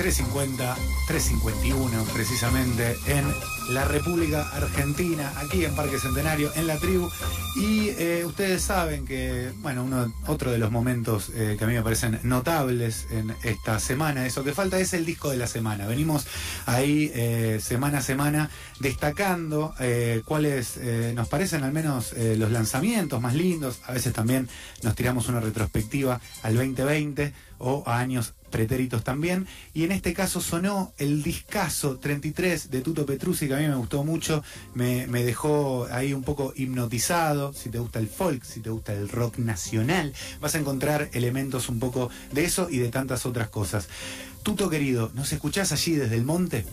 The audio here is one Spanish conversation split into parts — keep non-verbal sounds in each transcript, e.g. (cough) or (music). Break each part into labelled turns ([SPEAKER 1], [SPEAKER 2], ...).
[SPEAKER 1] 350, 351 precisamente en la República Argentina, aquí en Parque Centenario, en la tribu. Y eh, ustedes saben que, bueno, otro de los momentos eh, que a mí me parecen notables en esta semana, eso que falta es el disco de la semana. Venimos ahí eh, semana a semana destacando cuáles nos parecen al menos los lanzamientos más lindos. A veces también nos tiramos una retrospectiva al 2020 o a años pretéritos también. Y en este caso sonó el discazo 33 de Tuto Petruzzi, que a mí me gustó mucho, me, dejó ahí un poco hipnotizado. Si te gusta el folk, si te gusta el rock nacional, vas a encontrar elementos un poco de eso y de tantas otras cosas. Tuto querido, ¿nos escuchás allí desde el monte?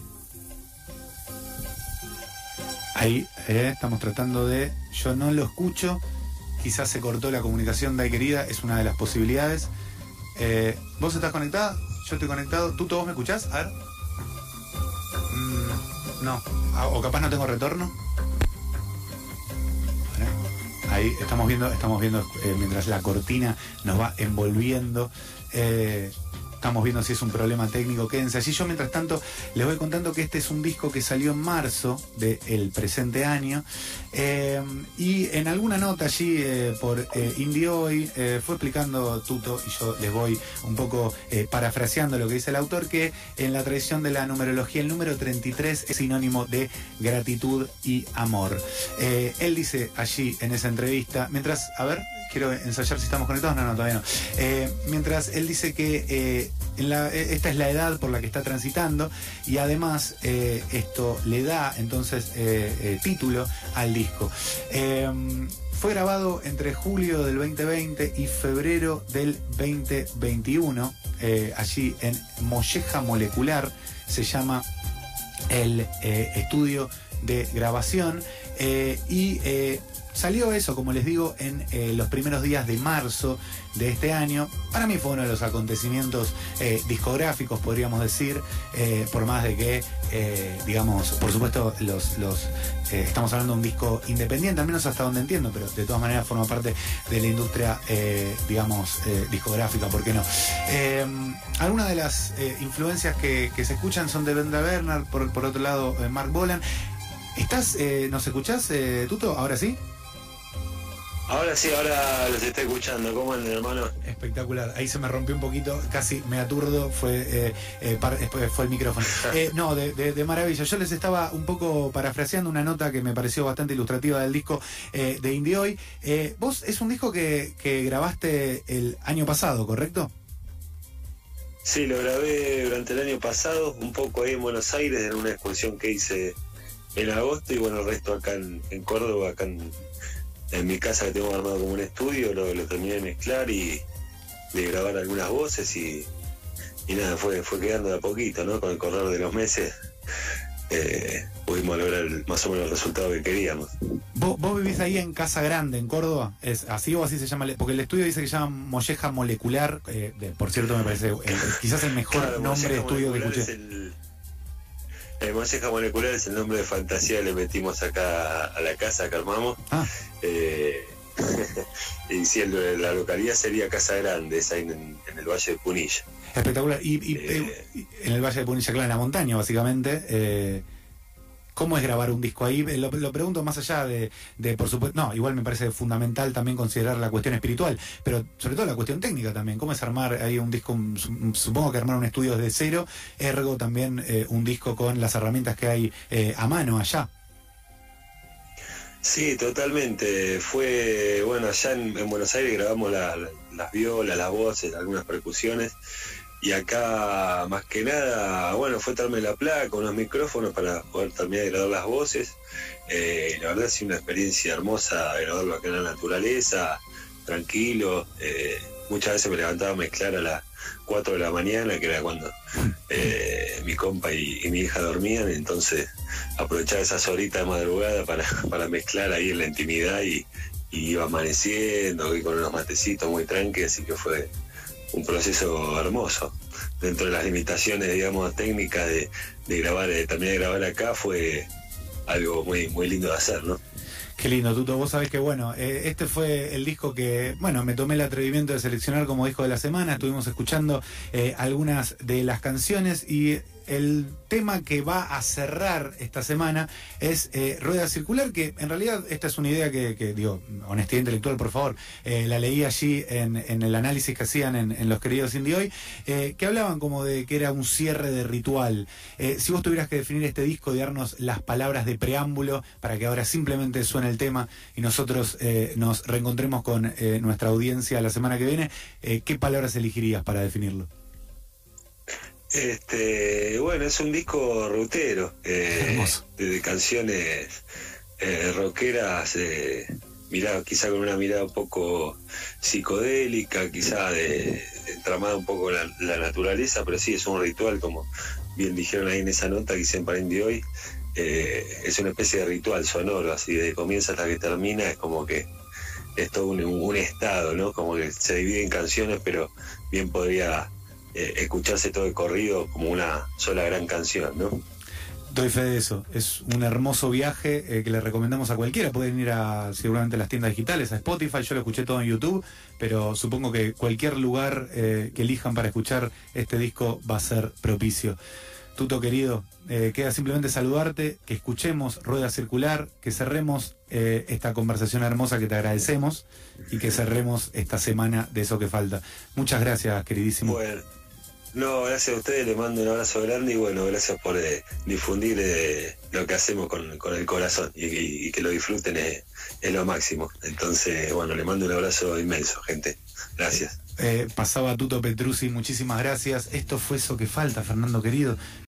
[SPEAKER 1] Ahí eh, estamos tratando de. Yo no lo escucho. Quizás se cortó la comunicación de querida, es una de las posibilidades. Eh, ¿Vos estás conectada? Yo estoy conectado. ¿Tú todos me escuchás? A ver. Mm, no. Ah, o capaz no tengo retorno. Ahí estamos viendo, estamos viendo eh, mientras la cortina nos va envolviendo. Eh, Estamos viendo si es un problema técnico, quédense allí. Yo, mientras tanto, les voy contando que este es un disco que salió en marzo del presente año. Eh, y en alguna nota allí eh, por eh, Indie Hoy fue explicando Tuto, y yo les voy un poco parafraseando lo que dice el autor, que en la tradición de la numerología el número 33 es sinónimo de gratitud y amor. él dice allí en esa entrevista, mientras, a ver, quiero ensayar si estamos conectados, no, no, todavía no. mientras él dice que e, esta es la edad por la que está transitando y además eh, esto le da entonces eh, eh, título al disco. Em, fue grabado entre julio del 2020 y febrero del 2021, allí en Molleja Molecular, se llama el estudio de grabación y Salió eso, como les digo, en eh, los primeros días de marzo de este año. Para mí fue uno de los acontecimientos eh, discográficos, podríamos decir, eh, por más de que, digamos, por supuesto, los, los estamos hablando de un disco independiente, al menos hasta donde entiendo, pero de todas maneras forma parte de la industria, digamos, discográfica, ¿por qué no? algunas de las influencias que, se escuchan son de Brenda Bernard, por, por otro lado, Mark Bolan. ¿Estás, nos escuchás, Tuto? ¿Ahora sí?
[SPEAKER 2] Ahora sí, ahora los estoy escuchando. ¿Cómo andan, hermano?
[SPEAKER 1] Espectacular. Ahí se me rompió un poquito, casi me aturdo, fue, eh, eh, fue el micrófono. (laughs) Eh, no, de, maravilla. Yo les estaba un poco parafraseando una nota que me pareció bastante ilustrativa del disco de Indie Hoy. vos es un disco que, que grabaste el año pasado, ¿correcto?
[SPEAKER 2] Sí, lo grabé durante el año pasado, un poco ahí en Buenos Aires, en una excursión que hice en agosto y bueno, el resto acá en, en Córdoba, acá en en mi casa que tengo armado como un estudio, lo, terminé de mezclar y de grabar algunas voces y, nada, fue, fue quedando de a poquito, ¿no? Con el correr de los meses eh, pudimos lograr más o menos el resultado que queríamos.
[SPEAKER 1] ¿Vos, vivís ahí en Casa Grande, en Córdoba? ¿Es así o así se llama? Porque el estudio dice que se llama Molleja Molecular, eh, por cierto me parece quizás el mejor nombre de estudio que escuché.
[SPEAKER 2] El Molleja Molecular es el nombre de fantasía que le metimos acá a la casa que armamos. Ah. Eh, (laughs) y la localidad sería Casa Grande, es ahí en, el Valle de Punilla.
[SPEAKER 1] Espectacular. Y, eh, en el Valle de Punilla, claro, en la montaña, básicamente. ¿Cómo es grabar un disco ahí? Lo, pregunto más allá de, por supuesto, no, igual me parece fundamental también considerar la cuestión espiritual, pero sobre todo la cuestión técnica también. ¿Cómo es armar ahí un disco? Supongo que armar un estudio desde cero, ergo también eh, un disco con las herramientas que hay eh, a mano allá.
[SPEAKER 2] Sí, totalmente. Fue, bueno, allá en, Buenos Aires grabamos las violas, las voces, algunas percusiones. Y acá, más que nada, bueno, fue darme la placa, unos micrófonos para poder terminar de grabar las voces. Eh, la verdad ha sido una experiencia hermosa grabarlo acá en la naturaleza, tranquilo. Eh, muchas veces me levantaba a mezclar a las 4 de la mañana, que era cuando eh, mi compa y, mi hija dormían, entonces aprovechaba esas horitas de madrugada para, para mezclar ahí en la intimidad y, iba amaneciendo y con unos matecitos muy tranquilos, así que fue un proceso hermoso. Dentro de las limitaciones, digamos, técnicas de, grabar, de terminar de grabar acá, fue algo muy, muy lindo de hacer, ¿no?
[SPEAKER 1] Qué lindo, Tuto. Vos sabés que, bueno, eh, este fue el disco que, bueno, me tomé el atrevimiento de seleccionar como disco de la semana. Estuvimos escuchando eh, algunas de las canciones y el tema que va a cerrar esta semana es eh, Rueda Circular, que en realidad esta es una idea que, digo, honestidad intelectual, por favor, eh, la leí allí en, el análisis que hacían en, Los Queridos Indie Hoy, eh, que hablaban como de que era un cierre de ritual. si vos tuvieras que definir este disco y darnos las palabras de preámbulo para que ahora simplemente suene el tema y nosotros nos reencontremos con nuestra audiencia la semana que viene, ¿qué palabras elegirías para definirlo?
[SPEAKER 2] Este, bueno, es un disco rutero, eh, de, canciones eh, rockeras, eh, quizá con una mirada un poco psicodélica, quizá de, tramada un poco la, la, naturaleza, pero sí es un ritual, como bien dijeron ahí en esa nota que en de hoy, eh, es una especie de ritual sonoro, así de comienza hasta que termina, es como que es todo un, un estado, ¿no? Como que se divide en canciones, pero bien podría eh, escucharse todo el corrido como una sola gran canción, ¿no?
[SPEAKER 1] Doy fe de eso. Es un hermoso viaje eh, que le recomendamos a cualquiera. Pueden ir a seguramente a las tiendas digitales, a Spotify. Yo lo escuché todo en YouTube, pero supongo que cualquier lugar eh, que elijan para escuchar este disco va a ser propicio. Tuto querido, queda simplemente saludarte, que escuchemos Rueda Circular, que cerremos esta conversación hermosa que te agradecemos y que cerremos esta semana de eso que falta. Muchas gracias, queridísimo.
[SPEAKER 2] No, gracias a ustedes, les mando un abrazo grande y bueno, gracias por eh, difundir eh, lo que hacemos con, el corazón y, que lo disfruten es, lo máximo. Entonces, bueno, le mando un abrazo inmenso, gente. Gracias.
[SPEAKER 1] Eh, pasaba Tuto Petruzzi, muchísimas gracias. Esto fue eso que falta, Fernando querido.